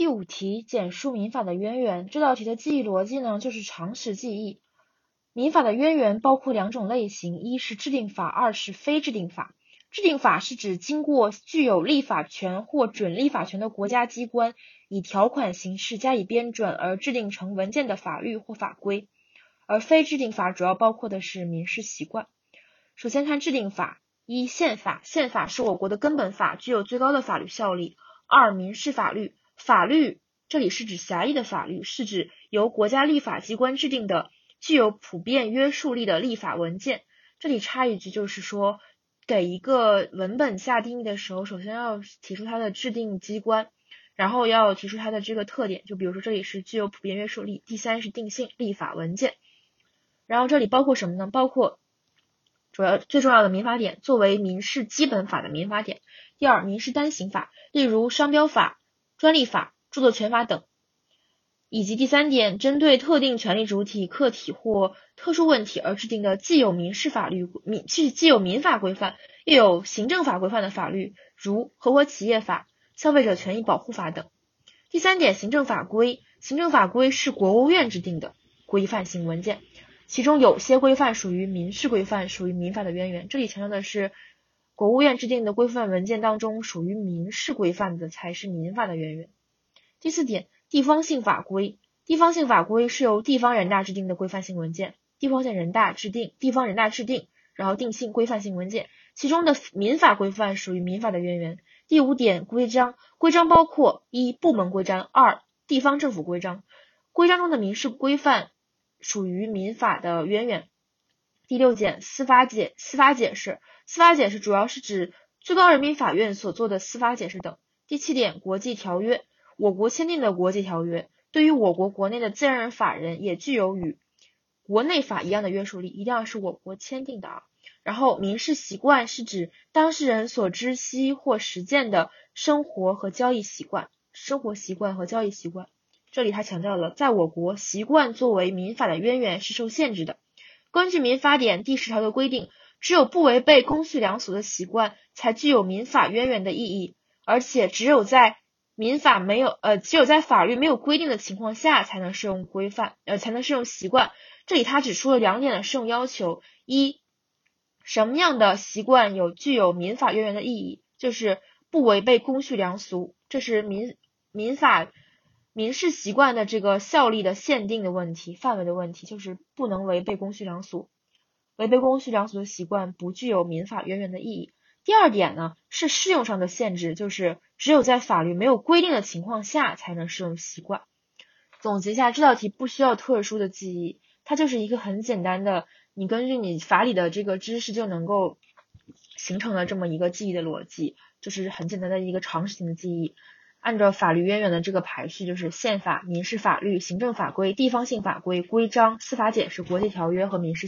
第五题，简述民法的渊源。这道题的记忆逻辑呢，就是常识记忆。民法的渊源包括两种类型，一是制定法，二是非制定法。制定法是指经过具有立法权或准立法权的国家机关，以条款形式加以编纂而制定成文件的法律或法规。而非制定法主要包括的是民事习惯。首先看制定法，一宪法，宪法是我国的根本法，具有最高的法律效力。二民事法律。法律这里是指狭义的法律，是指由国家立法机关制定的具有普遍约束力的立法文件。这里插一句，就是说给一个文本下定义的时候，首先要提出它的制定机关，然后要提出它的这个特点。就比如说这里是具有普遍约束力，第三是定性立法文件。然后这里包括什么呢？包括主要最重要的民法典，作为民事基本法的民法典。第二，民事单行法，例如商标法。专利法、著作权法等，以及第三点，针对特定权利主体、客体或特殊问题而制定的既有民事法律、民既既有民法规范，又有行政法规范的法律，如合伙企业法、消费者权益保护法等。第三点，行政法规，行政法规是国务院制定的规范性文件，其中有些规范属于民事规范，属于民法的渊源。这里强调的是。国务院制定的规范文件当中，属于民事规范的才是民法的渊源。第四点，地方性法规，地方性法规是由地方人大制定的规范性文件，地方性人大制定，地方人大制定，然后定性规范性文件，其中的民法规范属于民法的渊源。第五点，规章，规章包括一部门规章，二地方政府规章，规章中的民事规范属于民法的渊源。第六点，司法解司法解释，司法解释主要是指最高人民法院所做的司法解释等。第七点，国际条约，我国签订的国际条约对于我国国内的自然人法人也具有与国内法一样的约束力，一定要是我国签订的啊。然后，民事习惯是指当事人所知悉或实践的生活和交易习惯，生活习惯和交易习惯。这里他强调了，在我国，习惯作为民法的渊源是受限制的。根据民法典第十条的规定，只有不违背公序良俗的习惯，才具有民法渊源的意义。而且，只有在民法没有呃，只有在法律没有规定的情况下，才能适用规范呃，才能适用习惯。这里他指出了两点的适用要求：一，什么样的习惯有具有民法渊源的意义？就是不违背公序良俗，这是民民法。民事习惯的这个效力的限定的问题、范围的问题，就是不能违背公序良俗。违背公序良俗的习惯不具有民法渊源的意义。第二点呢，是适用上的限制，就是只有在法律没有规定的情况下才能适用习惯。总结一下，这道题不需要特殊的记忆，它就是一个很简单的，你根据你法理的这个知识就能够形成了这么一个记忆的逻辑，就是很简单的一个常识性的记忆。按照法律渊源的这个排序，就是宪法、民事法律、行政法规、地方性法规、规章、司法解释、国际条约和民事。